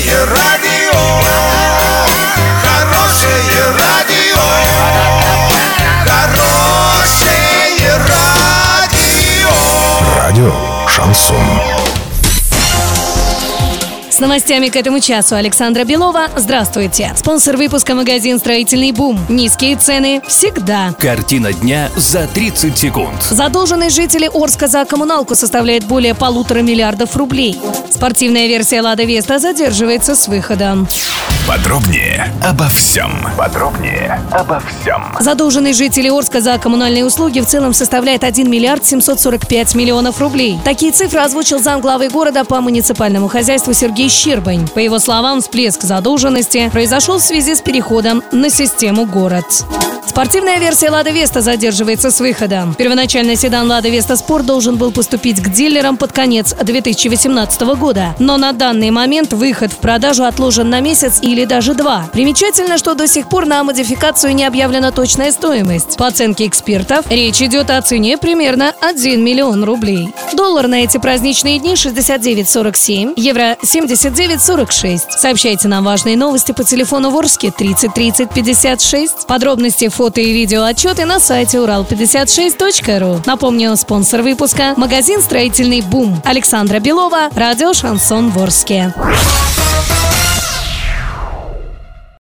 Хорошее радио, хорошее радио, хорошее радио. Радио Шансон. С новостями к этому часу Александра Белова. Здравствуйте. Спонсор выпуска магазин «Строительный бум». Низкие цены всегда. Картина дня за 30 секунд. Задолженность жителей Орска за коммуналку составляет более полутора миллиардов рублей. Спортивная версия «Лада Веста» задерживается с выходом. Подробнее обо всем. Подробнее обо всем. Задолженность жителей Орска за коммунальные услуги в целом составляет 1 миллиард 745 миллионов рублей. Такие цифры озвучил замглавы города по муниципальному хозяйству Сергей Щербань. По его словам, всплеск задолженности произошел в связи с переходом на систему «Город». Спортивная версия «Лада Веста» задерживается с выходом. Первоначально седан «Лада Веста Спорт» должен был поступить к дилерам под конец 2018 года. Но на данный момент выход в продажу отложен на месяц или даже два. Примечательно, что до сих пор на модификацию не объявлена точная стоимость. По оценке экспертов, речь идет о цене примерно 1 миллион рублей. Доллар на эти праздничные дни 69.47, евро 79.46. Сообщайте нам важные новости по телефону Ворске 30 30 56. Подробности, фото и видео отчеты на сайте урал56.ру. Напомню, спонсор выпуска – магазин «Строительный бум». Александра Белова, радио «Шансон Ворске».